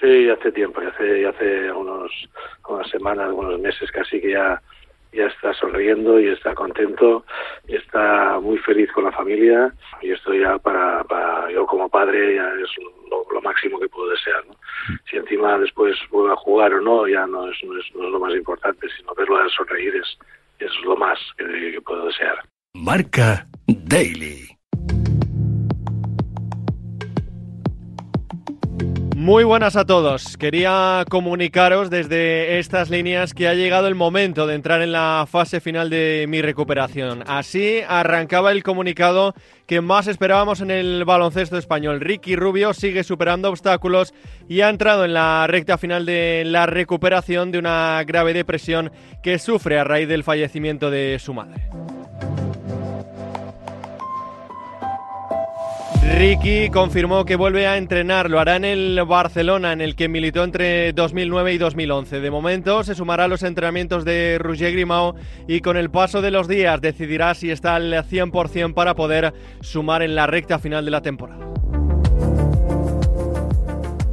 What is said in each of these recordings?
Sí, hace tiempo, hace, hace unos, unas semanas, unos meses casi que ya, ya está sonriendo y está contento y está muy feliz con la familia y esto ya para, para yo como padre ya es lo, máximo que puedo desear. ¿no? Si encima después vuelve a jugar o no, ya no es, no es, lo más importante, sino verlo a sonreír es, es lo más que puedo desear. Marca Daily. Muy buenas a todos. Quería comunicaros desde estas líneas que ha llegado el momento de entrar en la fase final de mi recuperación. Así arrancaba el comunicado que más esperábamos en el baloncesto español. Ricky Rubio sigue superando obstáculos y ha entrado en la recta final de la recuperación de una grave depresión que sufre a raíz del fallecimiento de su madre. Ricky confirmó que vuelve a entrenar, lo hará en el Barcelona, en el que militó entre 2009 y 2011. De momento se sumará a los entrenamientos de Roger Grimao y con el paso de los días decidirá si está al 100% para poder sumar en la recta final de la temporada.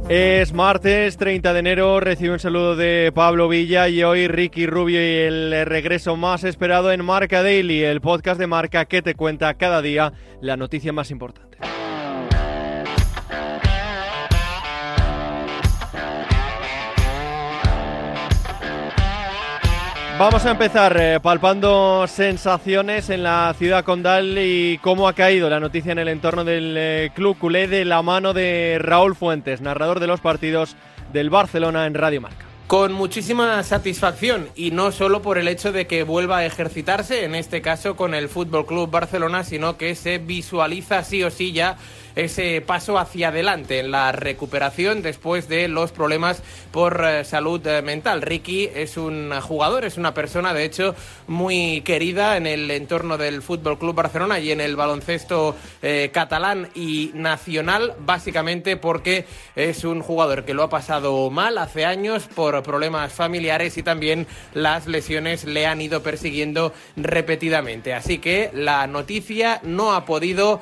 Es martes 30 de enero, recibe un saludo de Pablo Villa y hoy Ricky Rubio y el regreso más esperado en Marca Daily, el podcast de Marca que te cuenta cada día la noticia más importante. Vamos a empezar eh, palpando sensaciones en la ciudad condal y cómo ha caído la noticia en el entorno del eh, club culé de la mano de Raúl Fuentes, narrador de los partidos del Barcelona en Radio Marca. Con muchísima satisfacción y no solo por el hecho de que vuelva a ejercitarse, en este caso con el Fútbol Club Barcelona, sino que se visualiza sí o sí ya ese paso hacia adelante en la recuperación después de los problemas por eh, salud eh, mental. Ricky es un jugador, es una persona de hecho muy querida en el entorno del Fútbol Club Barcelona y en el baloncesto eh, catalán y nacional, básicamente porque es un jugador que lo ha pasado mal hace años por problemas familiares y también las lesiones le han ido persiguiendo repetidamente. Así que la noticia no ha podido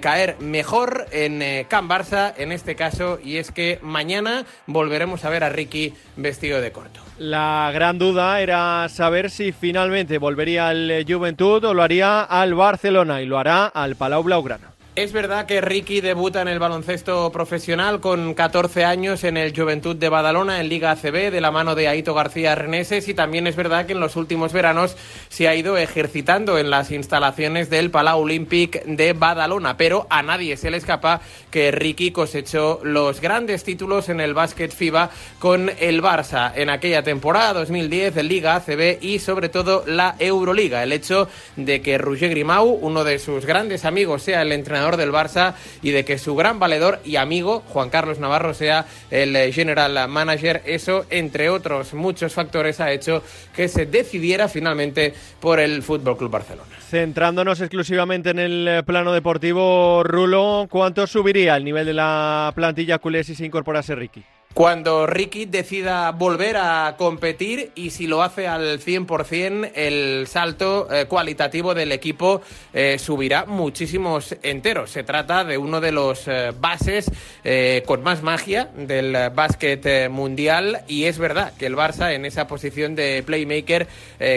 caer mejor en eh, Can Barça, en este caso, y es que mañana volveremos a ver a Ricky vestido de corto. La gran duda era saber si finalmente volvería al eh, Juventud o lo haría al Barcelona y lo hará al Palau Blaugrana. Es verdad que Ricky debuta en el baloncesto profesional con 14 años en el Juventud de Badalona en Liga ACB de la mano de Aito García Reneses y también es verdad que en los últimos veranos se ha ido ejercitando en las instalaciones del Palau Olympic de Badalona, pero a nadie se le escapa que Ricky cosechó los grandes títulos en el básquet FIBA con el Barça en aquella temporada 2010 de Liga ACB y sobre todo la Euroliga. El hecho de que Roger Grimau, uno de sus grandes amigos, sea el entrenador del Barça y de que su gran valedor y amigo Juan Carlos Navarro sea el eh, general manager. Eso, entre otros muchos factores, ha hecho que se decidiera finalmente por el Fútbol Club Barcelona. Centrándonos exclusivamente en el eh, plano deportivo, Rulo, ¿cuánto subiría el nivel de la plantilla culé si se incorporase Ricky? Cuando Ricky decida volver a competir y si lo hace al 100%, el salto eh, cualitativo del equipo eh, subirá muchísimos enteros. Se trata de uno de los eh, bases con más magia del básquet mundial y es verdad que el Barça en esa posición de playmaker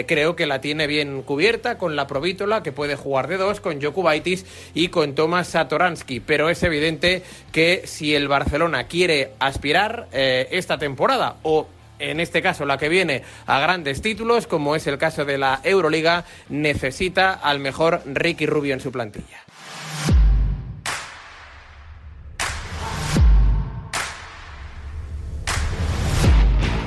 creo que la tiene bien cubierta con la Provítola que puede jugar de dos, con Jokubaitis y con Tomás Satoransky. Pero es evidente que si el Barcelona quiere aspirar eh, esta temporada o en este caso la que viene a grandes títulos, como es el caso de la Euroliga, necesita al mejor Ricky Rubio en su plantilla.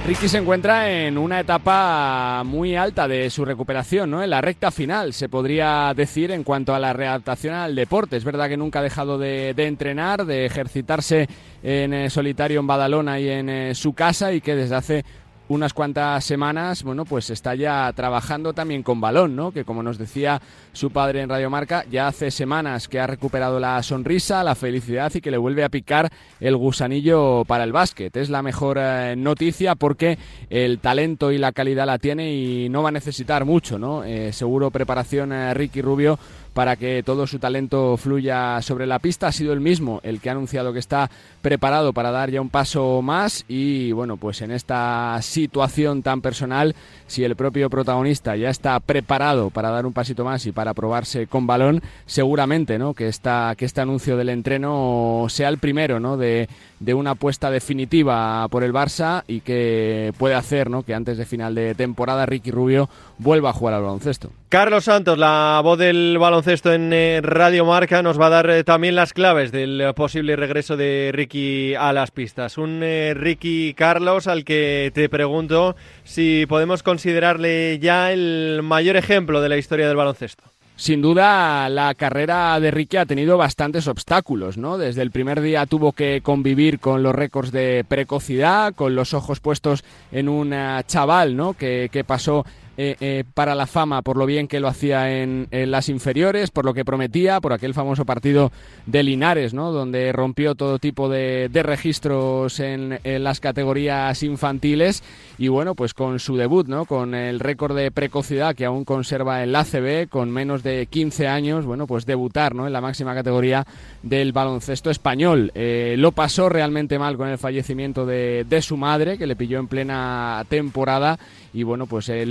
Ricky se encuentra en una etapa muy alta de su recuperación, ¿no? En la recta final, se podría decir, en cuanto a la readaptación al deporte. Es verdad que nunca ha dejado de, entrenar, de ejercitarse en eh, solitario en Badalona y en eh, su casa y que desde hace unas cuantas semanas, bueno, pues está ya trabajando también con balón, ¿no? Que como nos decía su padre en Radio Marca, ya hace semanas que ha recuperado la sonrisa, la felicidad y que le vuelve a picar el gusanillo para el básquet. Es la mejor eh, noticia porque el talento y la calidad la tiene y no va a necesitar mucho, ¿no? Eh, seguro preparación eh, Ricky Rubio para que todo su talento fluya sobre la pista. Ha sido el mismo el que ha anunciado que está preparado para dar ya un paso más y bueno, pues en esta situación tan personal, si el propio protagonista ya está preparado para dar un pasito más y para probarse con balón, seguramente, ¿no? Que que este anuncio del entreno sea el primero, ¿no? De, de una apuesta definitiva por el Barça y que puede hacer, ¿no? Que antes de final de temporada Ricky Rubio vuelva a jugar al baloncesto. Carlos Santos, la voz del baloncesto en eh, Radio Marca, nos va a dar eh, también las claves del posible regreso de Ricky a las pistas. Un eh, Ricky Carlos al que te pregunto si podemos considerarle ya el mayor ejemplo de la historia del baloncesto. Sin duda, la carrera de Ricky ha tenido bastantes obstáculos, ¿no? Desde el primer día tuvo que convivir con los récords de precocidad, con los ojos puestos en un chaval, ¿no? Que pasó eh, eh, para la fama por lo bien que lo hacía en, las inferiores, por lo que prometía, por aquel famoso partido de Linares, ¿no? donde rompió todo tipo de, registros en, las categorías infantiles y bueno, pues con su debut, ¿no? con el récord de precocidad que aún conserva el ACB, con menos de 15 años, bueno, pues debutar ¿no? en la máxima categoría del baloncesto español. Eh, lo pasó realmente mal con el fallecimiento de, de su madre, que le pilló en plena temporada y bueno, pues eh,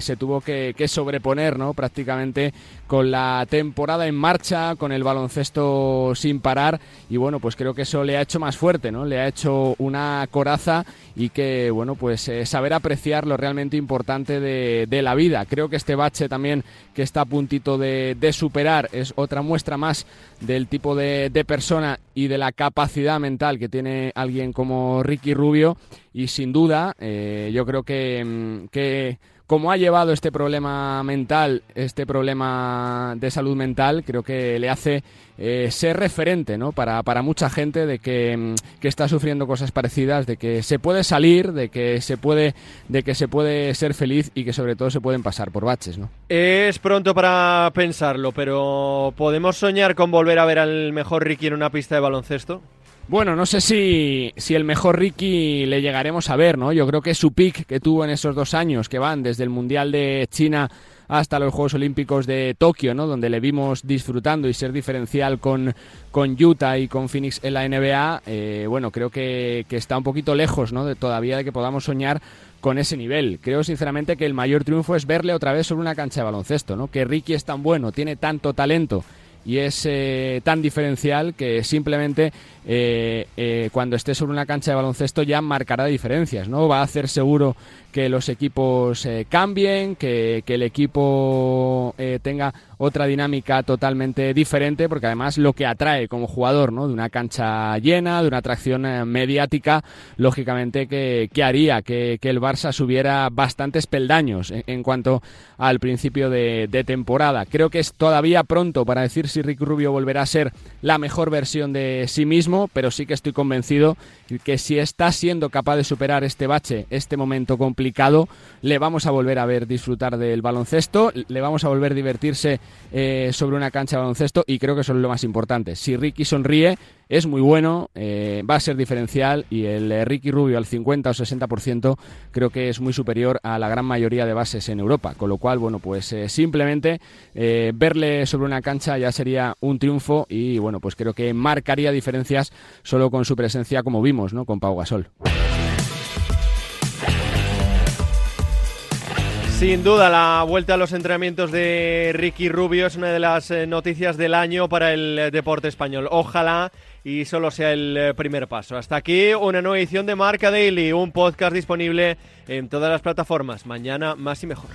se tuvo que, sobreponer, ¿no? Prácticamente con la temporada en marcha, con el baloncesto sin parar y bueno, pues creo que eso le ha hecho más fuerte, ¿no? Le ha hecho una coraza y que, bueno, pues eh, saber apreciar lo realmente importante de, la vida. Creo que este bache también que está a puntito de, superar es otra muestra más del tipo de, de persona y de la capacidad mental que tiene alguien como Ricky Rubio. Y sin duda eh, yo creo que, mm, que como ha llevado este problema mental, este problema de salud mental, creo que le hace eh, ser referente ¿no? para, para mucha gente de que, mm, que, está sufriendo cosas parecidas, de que se puede salir, de que se puede, de que se puede ser feliz y que sobre todo se pueden pasar por baches. ¿no? Es pronto para pensarlo, pero ¿podemos soñar con volver a ver al mejor Ricky en una pista de baloncesto? Bueno, no sé si, si, el mejor Ricky le llegaremos a ver, ¿no? Yo creo que su pick que tuvo en esos dos años que van desde el Mundial de China hasta los Juegos Olímpicos de Tokio, ¿no? Donde le vimos disfrutando y ser diferencial con, con Utah y con Phoenix en la NBA, eh, bueno, creo que, que, está un poquito lejos, ¿no? De, todavía de que podamos soñar con ese nivel. Creo sinceramente que el mayor triunfo es verle otra vez sobre una cancha de baloncesto, ¿no? Que Ricky es tan bueno, tiene tanto talento y es eh, tan diferencial que simplemente eh, eh, cuando esté sobre una cancha de baloncesto ya marcará diferencias, ¿no? Va a hacer seguro que los equipos cambien, que, que, el equipo tenga otra dinámica totalmente diferente, porque además lo que atrae como jugador, ¿no? De una cancha llena, de una atracción mediática, lógicamente que, haría que, el Barça subiera bastantes peldaños en, cuanto al principio de, temporada. Creo que es todavía pronto para decir si Rick Rubio volverá a ser la mejor versión de sí mismo, pero sí que estoy convencido que si está siendo capaz de superar este bache, este momento complicado, le vamos a volver a ver disfrutar del baloncesto, le vamos a volver a divertirse eh, sobre una cancha de baloncesto y creo que eso es lo más importante. Si Ricky sonríe, es muy bueno, eh, va a ser diferencial y el eh, Ricky Rubio al 50 o 60% creo que es muy superior a la gran mayoría de bases en Europa. Con lo cual, bueno, pues simplemente verle sobre una cancha ya sería un triunfo y bueno, pues creo que marcaría diferencias solo con su presencia como vimos, ¿no? Con Pau Gasol. Sin duda, la vuelta a los entrenamientos de Ricky Rubio es una de las eh, noticias del año para el eh, deporte español. Ojalá y solo sea el eh, primer paso. Hasta aquí una nueva edición de Marca Daily, un podcast disponible en todas las plataformas. Mañana más y mejor.